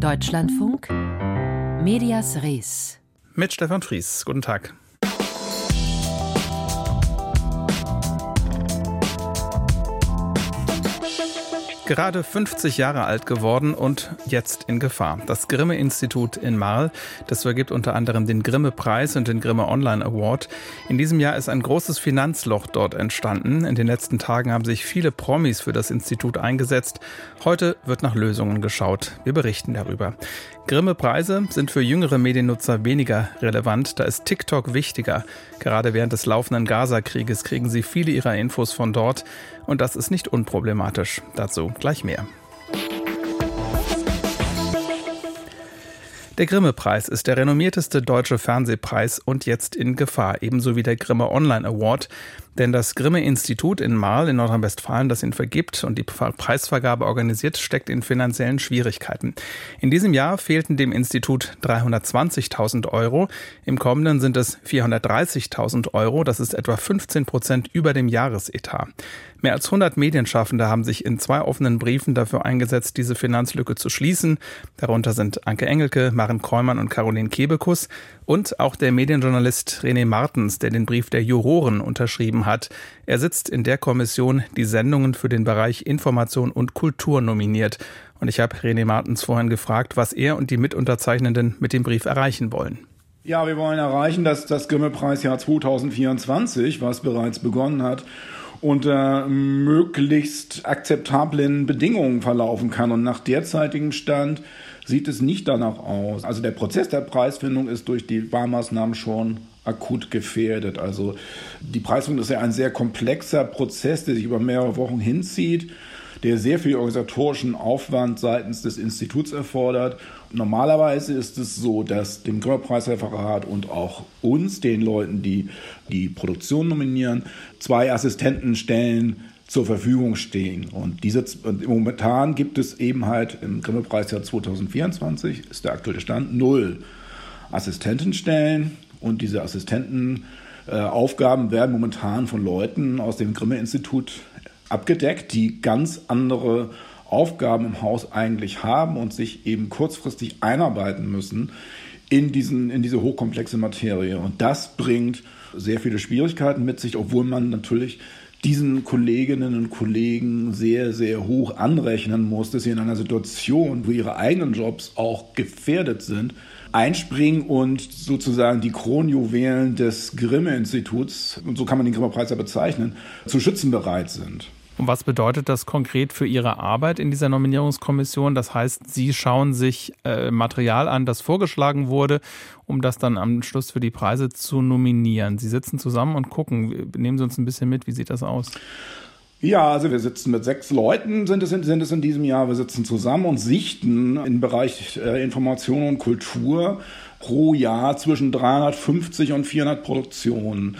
Deutschlandfunk Medias Res. Mit Stefan Fries. Guten Tag. Gerade 50 Jahre alt geworden und jetzt in Gefahr. Das Grimme-Institut in Marl, das vergibt unter anderem den Grimme-Preis und den Grimme Online Award. In diesem Jahr ist ein großes Finanzloch dort entstanden. In den letzten Tagen haben sich viele Promis für das Institut eingesetzt. Heute wird nach Lösungen geschaut. Wir berichten darüber. Grimme-Preise sind für jüngere Mediennutzer weniger relevant, da ist TikTok wichtiger. Gerade während des laufenden Gaza-Krieges kriegen sie viele ihrer Infos von dort und das ist nicht unproblematisch. Dazu gleich mehr. Der Grimme-Preis ist der renommierteste deutsche Fernsehpreis und jetzt in Gefahr, ebenso wie der Grimme Online Award. Denn das Grimme-Institut in Marl in Nordrhein-Westfalen, das ihn vergibt und die Preisvergabe organisiert, steckt in finanziellen Schwierigkeiten. In diesem Jahr fehlten dem Institut 320.000 Euro. Im kommenden sind es 430.000 Euro. Das ist etwa 15 Prozent über dem Jahresetat. Mehr als 100 Medienschaffende haben sich in zwei offenen Briefen dafür eingesetzt, diese Finanzlücke zu schließen. Darunter sind Anke Engelke, Maren Kräumann und Caroline Kebekus und auch der Medienjournalist René Martens, der den Brief der Juroren unterschrieben hat. Er sitzt in der Kommission, die Sendungen für den Bereich Information und Kultur nominiert. Und ich habe René Martens vorhin gefragt, was er und die Mitunterzeichnenden mit dem Brief erreichen wollen. Ja, wir wollen erreichen, dass das Grimme-Preisjahr 2024, was bereits begonnen hat, unter möglichst akzeptablen Bedingungen verlaufen kann. Und nach derzeitigem Stand sieht es nicht danach aus. Also der Prozess der Preisfindung ist durch die Barmaßnahmen schon akut gefährdet. Also die Preisfindung ist ja ein sehr komplexer Prozess, der sich über mehrere Wochen hinzieht der sehr viel organisatorischen Aufwand seitens des Instituts erfordert. Normalerweise ist es so, dass dem Grimme-Preisreferat und auch uns, den Leuten, die die Produktion nominieren, zwei Assistentenstellen zur Verfügung stehen. Und diese, und momentan gibt es eben halt im Grimme-Preisjahr 2024, ist der aktuelle Stand, null Assistentenstellen. Und diese Assistentenaufgaben äh, werden momentan von Leuten aus dem Grimme-Institut abgedeckt, die ganz andere Aufgaben im Haus eigentlich haben und sich eben kurzfristig einarbeiten müssen in, diesen, in diese hochkomplexe Materie. Und das bringt sehr viele Schwierigkeiten mit sich, obwohl man natürlich diesen Kolleginnen und Kollegen sehr, sehr hoch anrechnen muss, dass sie in einer Situation, wo ihre eigenen Jobs auch gefährdet sind, einspringen und sozusagen die Kronjuwelen des Grimme-Instituts, und so kann man den Grimme-Preis ja bezeichnen, zu schützen bereit sind. Und was bedeutet das konkret für Ihre Arbeit in dieser Nominierungskommission? Das heißt, Sie schauen sich äh, Material an, das vorgeschlagen wurde, um das dann am Schluss für die Preise zu nominieren. Sie sitzen zusammen und gucken. Nehmen Sie uns ein bisschen mit, wie sieht das aus? Ja, also wir sitzen mit sechs Leuten, sind es, in, sind es in diesem Jahr. Wir sitzen zusammen und sichten im Bereich äh, Information und Kultur pro Jahr zwischen 350 und 400 Produktionen.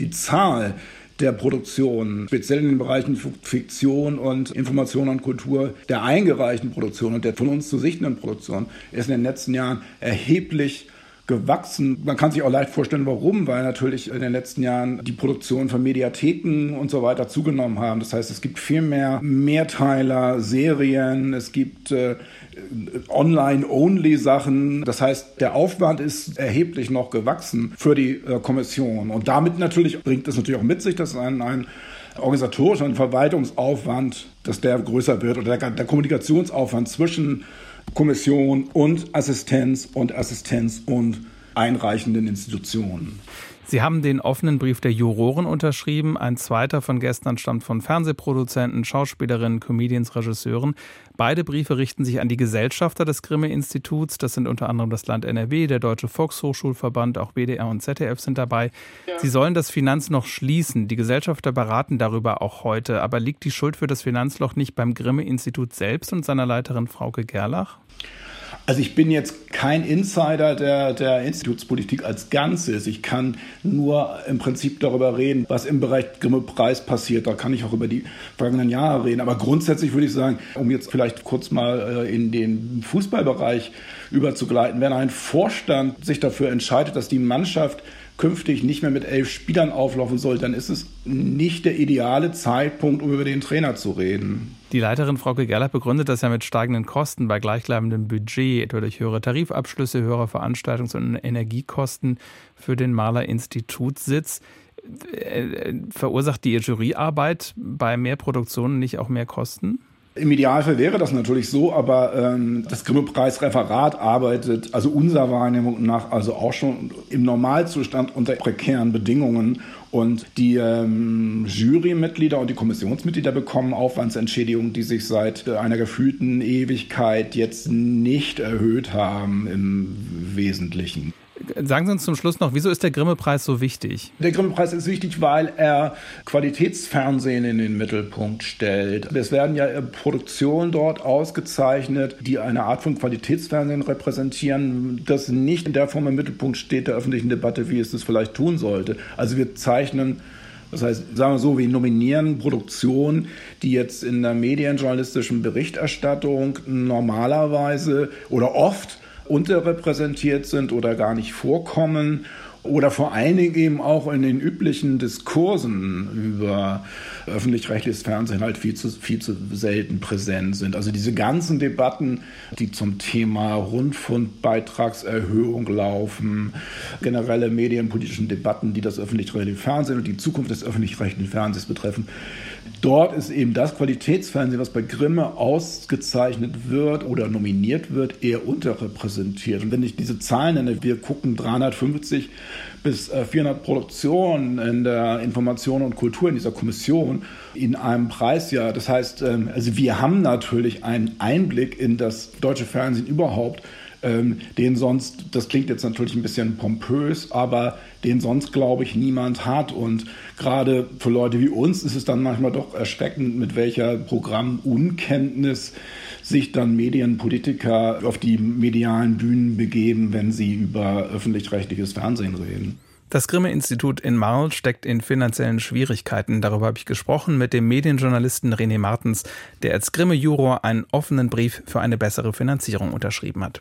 Die Zahl der Produktion, speziell in den Bereichen Fiktion und Information und Kultur, der eingereichten Produktion und der von uns zu sichtenden Produktion ist in den letzten Jahren erheblich gewachsen. Man kann sich auch leicht vorstellen, warum, weil natürlich in den letzten Jahren die Produktion von Mediatheken und so weiter zugenommen haben. Das heißt, es gibt viel mehr Mehrteiler, Serien, es gibt äh, Online-Only-Sachen. Das heißt, der Aufwand ist erheblich noch gewachsen für die äh, Kommission. Und damit natürlich bringt es natürlich auch mit sich, dass ein, ein organisatorischer und Verwaltungsaufwand, dass der größer wird oder der, der Kommunikationsaufwand zwischen Kommission und Assistenz und Assistenz und einreichenden Institutionen. Sie haben den offenen Brief der Juroren unterschrieben. Ein zweiter von gestern stammt von Fernsehproduzenten, Schauspielerinnen, Comedians, Regisseuren. Beide Briefe richten sich an die Gesellschafter des Grimme-Instituts. Das sind unter anderem das Land NRW, der Deutsche Volkshochschulverband, auch BDR und ZDF sind dabei. Ja. Sie sollen das Finanz noch schließen. Die Gesellschafter beraten darüber auch heute. Aber liegt die Schuld für das Finanzloch nicht beim Grimme-Institut selbst und seiner Leiterin Frauke Gerlach? Also ich bin jetzt kein Insider der, der Institutspolitik als Ganzes. Ich kann nur im Prinzip darüber reden, was im Bereich Grimme-Preis passiert. Da kann ich auch über die vergangenen Jahre reden. Aber grundsätzlich würde ich sagen, um jetzt vielleicht kurz mal äh, in den Fußballbereich überzugleiten, wenn ein Vorstand sich dafür entscheidet, dass die Mannschaft künftig nicht mehr mit elf Spielern auflaufen soll, dann ist es nicht der ideale Zeitpunkt, um über den Trainer zu reden. Die Leiterin Frauke Gerlach begründet das ja mit steigenden Kosten bei gleichbleibendem Budget, etwa durch höhere Tarifabschlüsse, höhere Veranstaltungs- und Energiekosten für den Maler Institutssitz. Äh, verursacht die Juryarbeit bei mehr Produktionen nicht auch mehr Kosten? Im Idealfall wäre das natürlich so, aber ähm, das Grimme-Preis-Referat arbeitet, also unserer Wahrnehmung nach, also auch schon im Normalzustand unter prekären Bedingungen. Und die ähm, Jurymitglieder und die Kommissionsmitglieder bekommen Aufwandsentschädigungen, die sich seit einer gefühlten Ewigkeit jetzt nicht erhöht haben im Wesentlichen. Sagen Sie uns zum Schluss noch, wieso ist der Grimme-Preis so wichtig? Der Grimme-Preis ist wichtig, weil er Qualitätsfernsehen in den Mittelpunkt stellt. Es werden ja Produktionen dort ausgezeichnet, die eine Art von Qualitätsfernsehen repräsentieren, das nicht in der Form im Mittelpunkt steht der öffentlichen Debatte, wie es das vielleicht tun sollte. Also wir zeichnen das heißt, sagen wir so, wir nominieren Produktionen, die jetzt in der medienjournalistischen Berichterstattung normalerweise oder oft unterrepräsentiert sind oder gar nicht vorkommen oder vor allen Dingen eben auch in den üblichen Diskursen über öffentlich-rechtliches Fernsehen halt viel zu, viel zu selten präsent sind. Also diese ganzen Debatten, die zum Thema Rundfunkbeitragserhöhung laufen, generelle medienpolitischen Debatten, die das öffentlich-rechtliche Fernsehen und die Zukunft des öffentlich-rechtlichen Fernsehens betreffen, Dort ist eben das Qualitätsfernsehen, was bei Grimme ausgezeichnet wird oder nominiert wird, eher unterrepräsentiert. Und wenn ich diese Zahlen nenne, wir gucken 350 bis 400 äh, Produktionen in der Information und Kultur in dieser Kommission in einem Preisjahr. Das heißt, ähm, also wir haben natürlich einen Einblick in das deutsche Fernsehen überhaupt, ähm, den sonst, das klingt jetzt natürlich ein bisschen pompös, aber den sonst, glaube ich, niemand hat. Und gerade für Leute wie uns ist es dann manchmal doch erschreckend, mit welcher Programmunkenntnis sich dann Medienpolitiker auf die medialen Bühnen begeben, wenn sie über öffentlich-rechtliches Fernsehen reden. Das Grimme-Institut in Marl steckt in finanziellen Schwierigkeiten. Darüber habe ich gesprochen mit dem Medienjournalisten René Martens, der als Grimme-Juror einen offenen Brief für eine bessere Finanzierung unterschrieben hat.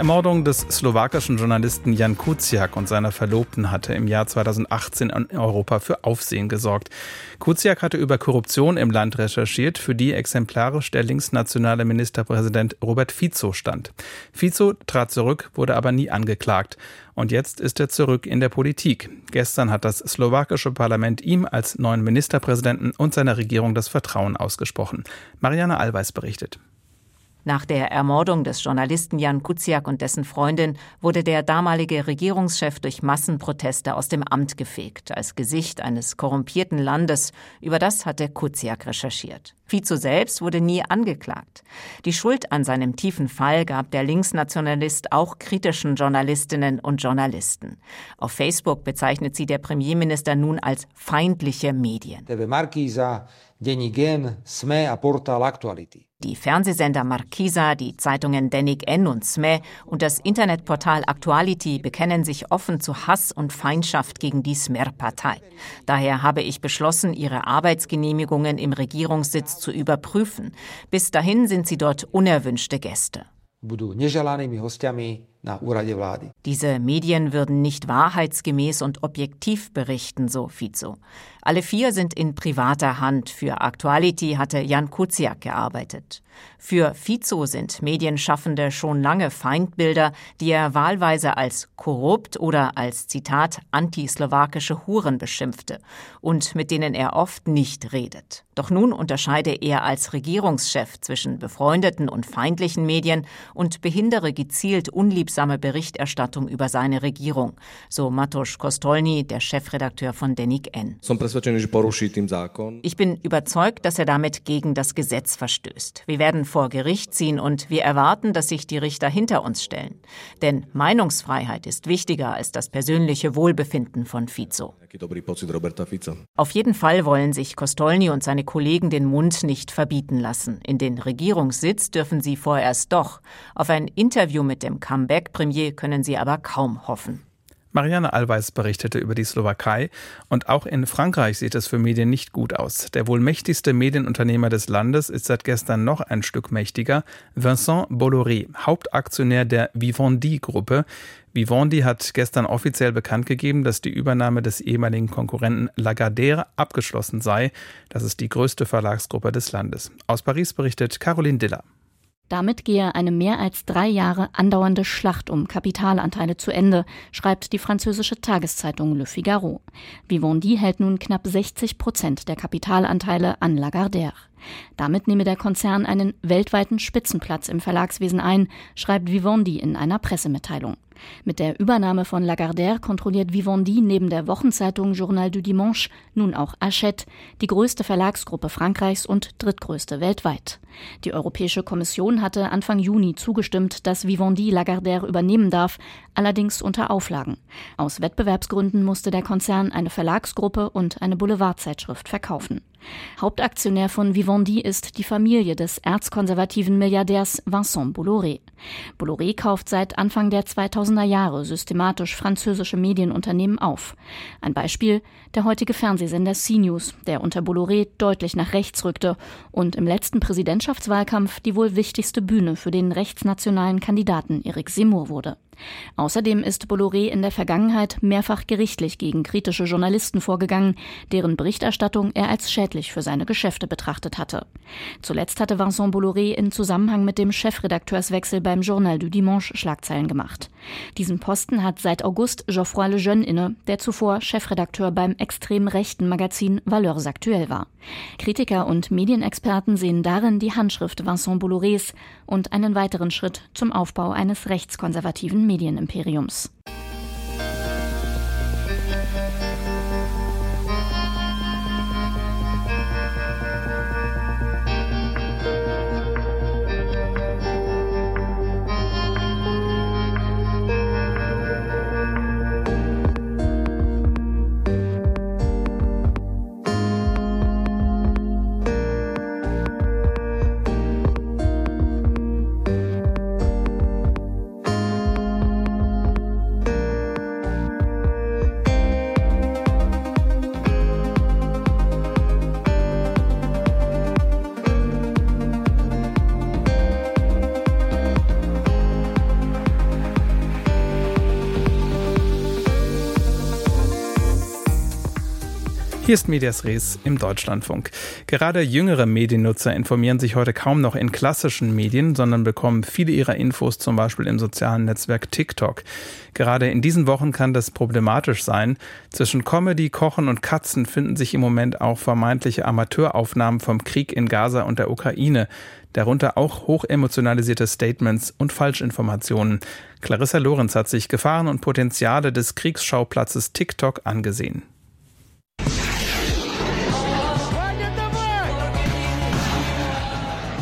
Ermordung des slowakischen Journalisten Jan Kuciak und seiner Verlobten hatte im Jahr 2018 in Europa für Aufsehen gesorgt. Kuciak hatte über Korruption im Land recherchiert, für die exemplarisch der linksnationale Ministerpräsident Robert Fico stand. Fico trat zurück, wurde aber nie angeklagt. Und jetzt ist er zurück in der Politik. Gestern hat das slowakische Parlament ihm als neuen Ministerpräsidenten und seiner Regierung das Vertrauen ausgesprochen. Marianne Allweis berichtet. Nach der Ermordung des Journalisten Jan Kuciak und dessen Freundin wurde der damalige Regierungschef durch Massenproteste aus dem Amt gefegt, als Gesicht eines korrumpierten Landes. Über das hatte Kuciak recherchiert. Fico selbst wurde nie angeklagt. Die Schuld an seinem tiefen Fall gab der Linksnationalist auch kritischen Journalistinnen und Journalisten. Auf Facebook bezeichnet sie der Premierminister nun als feindliche Medien. Die Fernsehsender Markisa, die Zeitungen Denik N und SME und das Internetportal Actuality bekennen sich offen zu Hass und Feindschaft gegen die Smer-Partei. Daher habe ich beschlossen, ihre Arbeitsgenehmigungen im Regierungssitz zu überprüfen. Bis dahin sind sie dort unerwünschte Gäste. Diese Medien würden nicht wahrheitsgemäß und objektiv berichten, so Fico. Alle vier sind in privater Hand. Für Actuality hatte Jan Kuciak gearbeitet. Für Fico sind Medienschaffende schon lange Feindbilder, die er wahlweise als korrupt oder als Zitat antislowakische Huren beschimpfte und mit denen er oft nicht redet. Doch nun unterscheide er als Regierungschef zwischen befreundeten und feindlichen Medien und behindere gezielt unliebsame Berichterstattung über seine Regierung, so Matosz Kostolny, der Chefredakteur von Denik N. Ich bin überzeugt, dass er damit gegen das Gesetz verstößt. Wir werden vor Gericht ziehen und wir erwarten, dass sich die Richter hinter uns stellen. Denn Meinungsfreiheit ist wichtiger als das persönliche Wohlbefinden von Fico. Auf jeden Fall wollen sich Kostolny und seine Kollegen den Mund nicht verbieten lassen. In den Regierungssitz dürfen sie vorerst doch. Auf ein Interview mit dem Comeback-Premier können sie aber kaum hoffen. Marianne Allweis berichtete über die Slowakei und auch in Frankreich sieht es für Medien nicht gut aus. Der wohl mächtigste Medienunternehmer des Landes ist seit gestern noch ein Stück mächtiger, Vincent Bolloré, Hauptaktionär der Vivendi-Gruppe. Vivendi hat gestern offiziell bekannt gegeben, dass die Übernahme des ehemaligen Konkurrenten Lagardère abgeschlossen sei. Das ist die größte Verlagsgruppe des Landes. Aus Paris berichtet Caroline Diller. Damit gehe eine mehr als drei Jahre andauernde Schlacht um Kapitalanteile zu Ende, schreibt die französische Tageszeitung Le Figaro. Vivendi hält nun knapp 60 Prozent der Kapitalanteile an Lagardère. Damit nehme der Konzern einen weltweiten Spitzenplatz im Verlagswesen ein, schreibt Vivendi in einer Pressemitteilung. Mit der Übernahme von Lagardère kontrolliert Vivendi neben der Wochenzeitung Journal du Dimanche nun auch Hachette, die größte Verlagsgruppe Frankreichs und drittgrößte weltweit. Die Europäische Kommission hatte Anfang Juni zugestimmt, dass Vivendi Lagardère übernehmen darf, allerdings unter Auflagen. Aus Wettbewerbsgründen musste der Konzern eine Verlagsgruppe und eine Boulevardzeitschrift verkaufen. Hauptaktionär von Vivendi ist die Familie des erzkonservativen Milliardärs Vincent Bolloré. Bolloré kauft seit Anfang der 2000er Jahre systematisch französische Medienunternehmen auf. Ein Beispiel der heutige Fernsehsender CNews, der unter Bolloré deutlich nach rechts rückte und im letzten Präsidentschaftswahlkampf die wohl wichtigste Bühne für den rechtsnationalen Kandidaten Eric Seymour wurde. Außerdem ist Bolloré in der Vergangenheit mehrfach gerichtlich gegen kritische Journalisten vorgegangen, deren Berichterstattung er als schädlich für seine Geschäfte betrachtet hatte. Zuletzt hatte Vincent Bolloré in Zusammenhang mit dem Chefredakteurswechsel beim Journal du Dimanche Schlagzeilen gemacht. Diesen Posten hat seit August Geoffroy Lejeune inne, der zuvor Chefredakteur beim extrem rechten Magazin Valeurs Actuelles war. Kritiker und Medienexperten sehen darin die Handschrift Vincent Bollorés und einen weiteren Schritt zum Aufbau eines rechtskonservativen Medienimperiums. Hier ist Medias Res im Deutschlandfunk. Gerade jüngere Mediennutzer informieren sich heute kaum noch in klassischen Medien, sondern bekommen viele ihrer Infos zum Beispiel im sozialen Netzwerk TikTok. Gerade in diesen Wochen kann das problematisch sein. Zwischen Comedy, Kochen und Katzen finden sich im Moment auch vermeintliche Amateuraufnahmen vom Krieg in Gaza und der Ukraine. Darunter auch hochemotionalisierte Statements und Falschinformationen. Clarissa Lorenz hat sich Gefahren und Potenziale des Kriegsschauplatzes TikTok angesehen.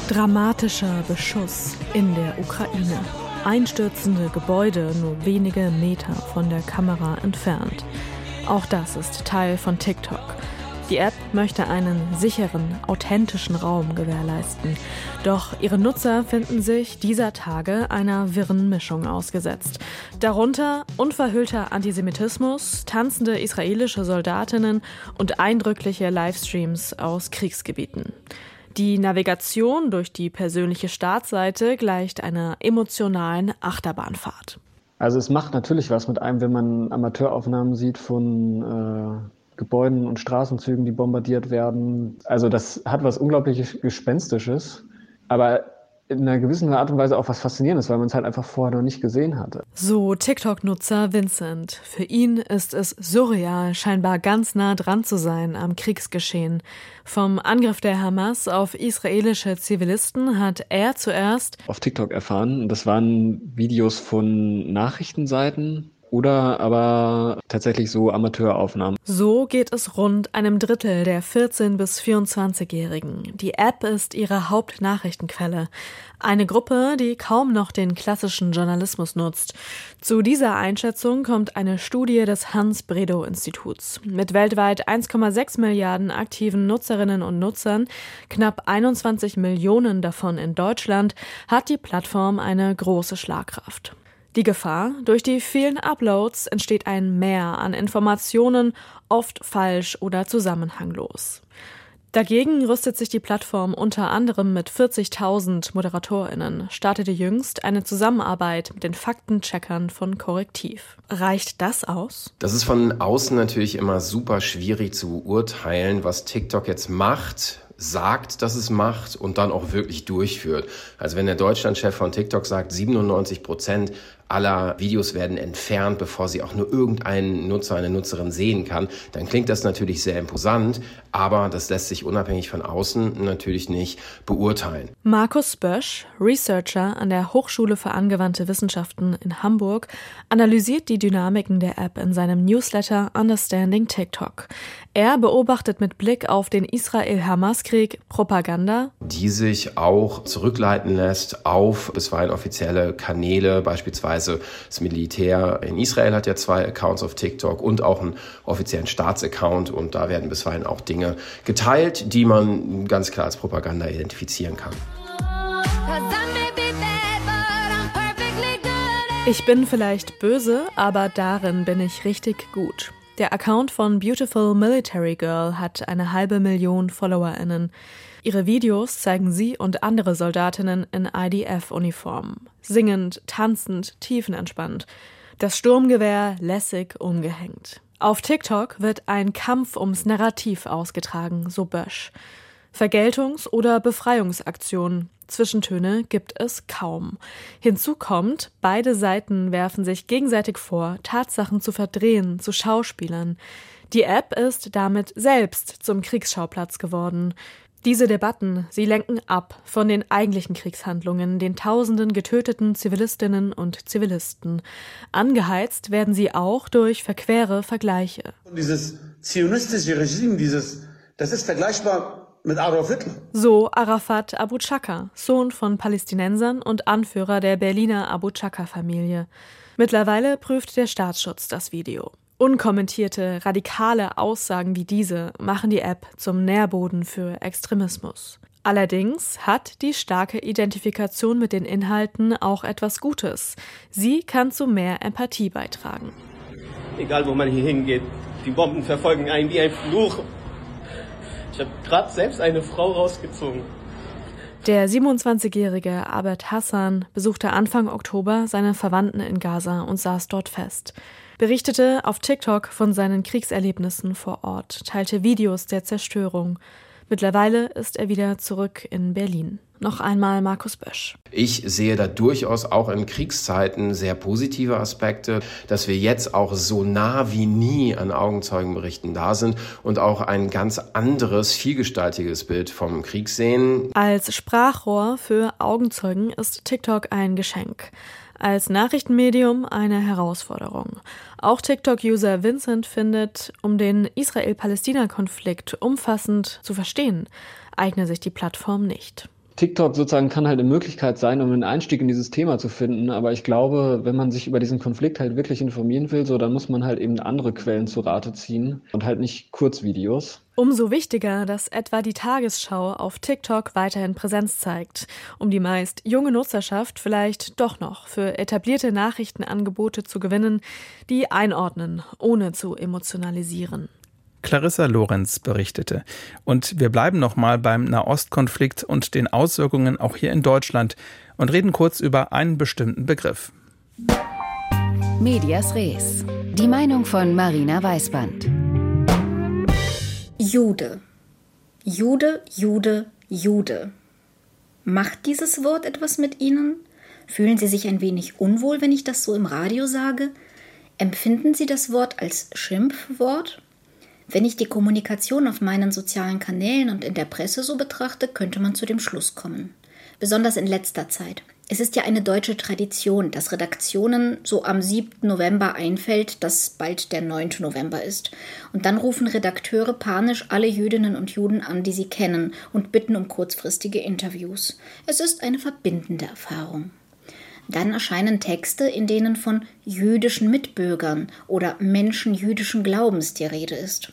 Dramatischer Beschuss in der Ukraine. Einstürzende Gebäude nur wenige Meter von der Kamera entfernt. Auch das ist Teil von TikTok. Die App möchte einen sicheren, authentischen Raum gewährleisten. Doch ihre Nutzer finden sich dieser Tage einer wirren Mischung ausgesetzt. Darunter unverhüllter Antisemitismus, tanzende israelische Soldatinnen und eindrückliche Livestreams aus Kriegsgebieten. Die Navigation durch die persönliche Startseite gleicht einer emotionalen Achterbahnfahrt. Also es macht natürlich was mit einem, wenn man Amateuraufnahmen sieht von äh, Gebäuden und Straßenzügen, die bombardiert werden. Also das hat was unglaublich Gespenstisches. Aber in einer gewissen Art und Weise auch was Faszinierendes, weil man es halt einfach vorher noch nicht gesehen hatte. So TikTok-Nutzer Vincent. Für ihn ist es surreal, scheinbar ganz nah dran zu sein am Kriegsgeschehen. Vom Angriff der Hamas auf israelische Zivilisten hat er zuerst auf TikTok erfahren. Das waren Videos von Nachrichtenseiten, oder aber tatsächlich so Amateuraufnahmen. So geht es rund einem Drittel der 14- bis 24-Jährigen. Die App ist ihre Hauptnachrichtenquelle. Eine Gruppe, die kaum noch den klassischen Journalismus nutzt. Zu dieser Einschätzung kommt eine Studie des Hans-Bredow-Instituts. Mit weltweit 1,6 Milliarden aktiven Nutzerinnen und Nutzern, knapp 21 Millionen davon in Deutschland, hat die Plattform eine große Schlagkraft. Die Gefahr, durch die vielen Uploads entsteht ein Mehr an Informationen, oft falsch oder zusammenhanglos. Dagegen rüstet sich die Plattform unter anderem mit 40.000 ModeratorInnen, startete jüngst eine Zusammenarbeit mit den Faktencheckern von Korrektiv. Reicht das aus? Das ist von außen natürlich immer super schwierig zu beurteilen, was TikTok jetzt macht sagt, dass es macht und dann auch wirklich durchführt. Also wenn der Deutschlandchef von TikTok sagt, 97 Prozent aller Videos werden entfernt, bevor sie auch nur irgendein Nutzer, eine Nutzerin sehen kann, dann klingt das natürlich sehr imposant, aber das lässt sich unabhängig von außen natürlich nicht beurteilen. Markus Bösch, Researcher an der Hochschule für angewandte Wissenschaften in Hamburg, analysiert die Dynamiken der App in seinem Newsletter Understanding TikTok. Er beobachtet mit Blick auf den Israel-Hamas-Krieg Propaganda, die sich auch zurückleiten lässt auf bisweilen offizielle Kanäle, beispielsweise Beispielsweise das Militär in Israel hat ja zwei Accounts auf TikTok und auch einen offiziellen Staatsaccount und da werden bisweilen auch Dinge geteilt, die man ganz klar als Propaganda identifizieren kann. Ich bin vielleicht böse, aber darin bin ich richtig gut. Der Account von Beautiful Military Girl hat eine halbe Million FollowerInnen. Ihre Videos zeigen sie und andere Soldatinnen in IDF-Uniformen. Singend, tanzend, tiefenentspannt. Das Sturmgewehr lässig umgehängt. Auf TikTok wird ein Kampf ums Narrativ ausgetragen, so Bösch. Vergeltungs- oder Befreiungsaktionen. Zwischentöne gibt es kaum. Hinzu kommt, beide Seiten werfen sich gegenseitig vor, Tatsachen zu verdrehen, zu Schauspielern. Die App ist damit selbst zum Kriegsschauplatz geworden. Diese Debatten, sie lenken ab von den eigentlichen Kriegshandlungen, den tausenden getöteten Zivilistinnen und Zivilisten. Angeheizt werden sie auch durch verquere Vergleiche. Dieses zionistische Regime, dieses, das ist vergleichbar mit Adolf Hitler. So Arafat Abu Chaka, Sohn von Palästinensern und Anführer der Berliner Abu Chaka-Familie. Mittlerweile prüft der Staatsschutz das Video. Unkommentierte, radikale Aussagen wie diese machen die App zum Nährboden für Extremismus. Allerdings hat die starke Identifikation mit den Inhalten auch etwas Gutes. Sie kann zu mehr Empathie beitragen. Egal wo man hier hingeht, die Bomben verfolgen einen wie ein Fluch. Ich habe gerade selbst eine Frau rausgezogen. Der 27-jährige Abed Hassan besuchte Anfang Oktober seine Verwandten in Gaza und saß dort fest berichtete auf TikTok von seinen Kriegserlebnissen vor Ort, teilte Videos der Zerstörung. Mittlerweile ist er wieder zurück in Berlin. Noch einmal Markus Bösch. Ich sehe da durchaus auch in Kriegszeiten sehr positive Aspekte, dass wir jetzt auch so nah wie nie an Augenzeugenberichten da sind und auch ein ganz anderes, vielgestaltiges Bild vom Krieg sehen. Als Sprachrohr für Augenzeugen ist TikTok ein Geschenk als Nachrichtenmedium eine Herausforderung. Auch TikTok-User Vincent findet, um den Israel-Palästina-Konflikt umfassend zu verstehen, eigne sich die Plattform nicht. TikTok sozusagen kann halt eine Möglichkeit sein, um einen Einstieg in dieses Thema zu finden. Aber ich glaube, wenn man sich über diesen Konflikt halt wirklich informieren will, so dann muss man halt eben andere Quellen zu Rate ziehen und halt nicht Kurzvideos. Umso wichtiger, dass etwa die Tagesschau auf TikTok weiterhin Präsenz zeigt, um die meist junge Nutzerschaft vielleicht doch noch für etablierte Nachrichtenangebote zu gewinnen, die einordnen, ohne zu emotionalisieren. Clarissa Lorenz berichtete. Und wir bleiben nochmal beim Nahostkonflikt und den Auswirkungen auch hier in Deutschland und reden kurz über einen bestimmten Begriff. Medias Res. Die Meinung von Marina Weißband. Jude. Jude, Jude, Jude. Macht dieses Wort etwas mit Ihnen? Fühlen Sie sich ein wenig unwohl, wenn ich das so im Radio sage? Empfinden Sie das Wort als Schimpfwort? Wenn ich die Kommunikation auf meinen sozialen Kanälen und in der Presse so betrachte, könnte man zu dem Schluss kommen. Besonders in letzter Zeit. Es ist ja eine deutsche Tradition, dass Redaktionen so am 7. November einfällt, dass bald der 9. November ist. Und dann rufen Redakteure panisch alle Jüdinnen und Juden an, die sie kennen, und bitten um kurzfristige Interviews. Es ist eine verbindende Erfahrung. Dann erscheinen Texte, in denen von jüdischen Mitbürgern oder Menschen jüdischen Glaubens die Rede ist.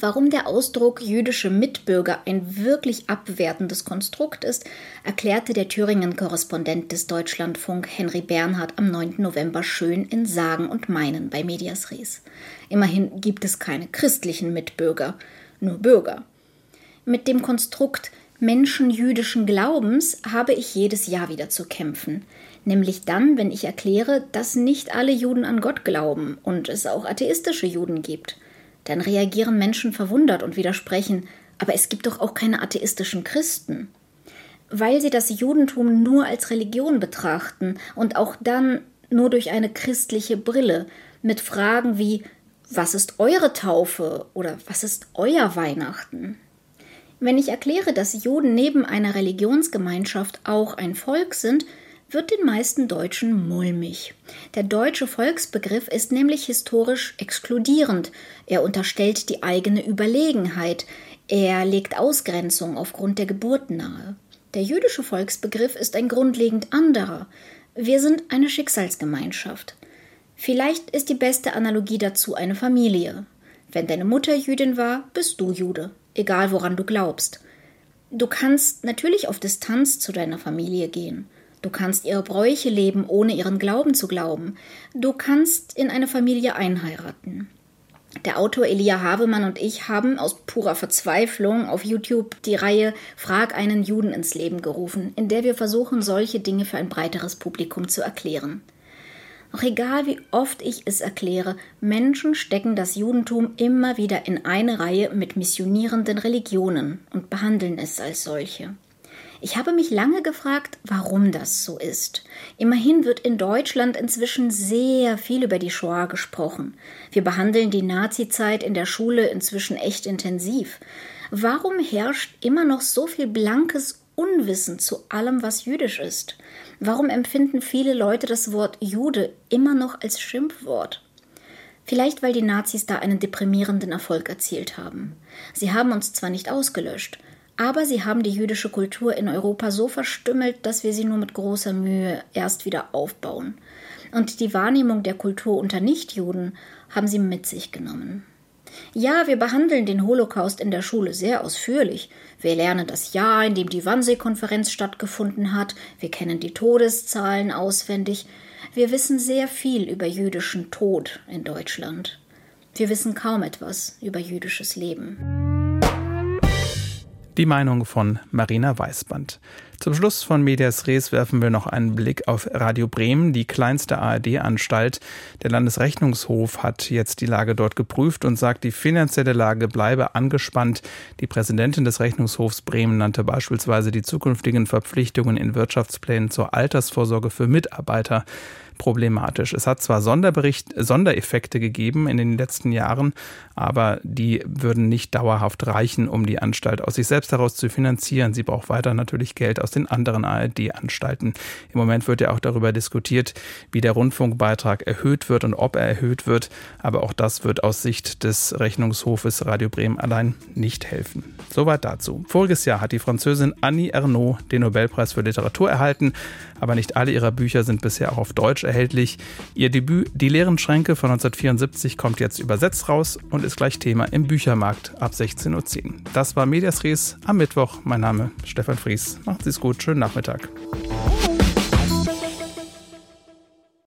Warum der Ausdruck jüdische Mitbürger ein wirklich abwertendes Konstrukt ist, erklärte der Thüringen-Korrespondent des Deutschlandfunk Henry Bernhard am 9. November schön in Sagen und Meinen bei Medias Res. Immerhin gibt es keine christlichen Mitbürger, nur Bürger. Mit dem Konstrukt Menschen jüdischen Glaubens habe ich jedes Jahr wieder zu kämpfen. Nämlich dann, wenn ich erkläre, dass nicht alle Juden an Gott glauben und es auch atheistische Juden gibt. Dann reagieren Menschen verwundert und widersprechen, aber es gibt doch auch keine atheistischen Christen. Weil sie das Judentum nur als Religion betrachten und auch dann nur durch eine christliche Brille, mit Fragen wie Was ist eure Taufe oder was ist euer Weihnachten? Wenn ich erkläre, dass Juden neben einer Religionsgemeinschaft auch ein Volk sind, wird den meisten Deutschen mulmig. Der deutsche Volksbegriff ist nämlich historisch exkludierend. Er unterstellt die eigene Überlegenheit. Er legt Ausgrenzung aufgrund der Geburt nahe. Der jüdische Volksbegriff ist ein grundlegend anderer. Wir sind eine Schicksalsgemeinschaft. Vielleicht ist die beste Analogie dazu eine Familie. Wenn deine Mutter Jüdin war, bist du Jude, egal woran du glaubst. Du kannst natürlich auf Distanz zu deiner Familie gehen. Du kannst ihre Bräuche leben, ohne ihren Glauben zu glauben. Du kannst in eine Familie einheiraten. Der Autor Elia Havemann und ich haben aus purer Verzweiflung auf YouTube die Reihe Frag einen Juden ins Leben gerufen, in der wir versuchen, solche Dinge für ein breiteres Publikum zu erklären. Auch egal wie oft ich es erkläre, Menschen stecken das Judentum immer wieder in eine Reihe mit missionierenden Religionen und behandeln es als solche. Ich habe mich lange gefragt, warum das so ist. Immerhin wird in Deutschland inzwischen sehr viel über die Shoah gesprochen. Wir behandeln die Nazizeit in der Schule inzwischen echt intensiv. Warum herrscht immer noch so viel blankes Unwissen zu allem, was jüdisch ist? Warum empfinden viele Leute das Wort Jude immer noch als Schimpfwort? Vielleicht weil die Nazis da einen deprimierenden Erfolg erzielt haben. Sie haben uns zwar nicht ausgelöscht, aber sie haben die jüdische Kultur in Europa so verstümmelt, dass wir sie nur mit großer Mühe erst wieder aufbauen. Und die Wahrnehmung der Kultur unter Nichtjuden haben sie mit sich genommen. Ja, wir behandeln den Holocaust in der Schule sehr ausführlich. Wir lernen das Jahr, in dem die Wannsee-Konferenz stattgefunden hat. Wir kennen die Todeszahlen auswendig. Wir wissen sehr viel über jüdischen Tod in Deutschland. Wir wissen kaum etwas über jüdisches Leben. Die Meinung von Marina Weißband. Zum Schluss von Medias Res werfen wir noch einen Blick auf Radio Bremen, die kleinste ARD-Anstalt. Der Landesrechnungshof hat jetzt die Lage dort geprüft und sagt, die finanzielle Lage bleibe angespannt. Die Präsidentin des Rechnungshofs Bremen nannte beispielsweise die zukünftigen Verpflichtungen in Wirtschaftsplänen zur Altersvorsorge für Mitarbeiter problematisch. Es hat zwar Sonderbericht, Sondereffekte gegeben in den letzten Jahren, aber die würden nicht dauerhaft reichen, um die Anstalt aus sich selbst heraus zu finanzieren. Sie braucht weiter natürlich Geld aus den anderen ARD-Anstalten. Im Moment wird ja auch darüber diskutiert, wie der Rundfunkbeitrag erhöht wird und ob er erhöht wird. Aber auch das wird aus Sicht des Rechnungshofes Radio Bremen allein nicht helfen. Soweit dazu. Voriges Jahr hat die Französin Annie Ernaux den Nobelpreis für Literatur erhalten, aber nicht alle ihrer Bücher sind bisher auch auf Deutsch erhältlich. Ihr Debüt Die leeren Schränke von 1974 kommt jetzt übersetzt raus und ist gleich Thema im Büchermarkt ab 16.10 Uhr. Das war Medias Res am Mittwoch. Mein Name ist Stefan Fries. Macht es gut, schönen Nachmittag.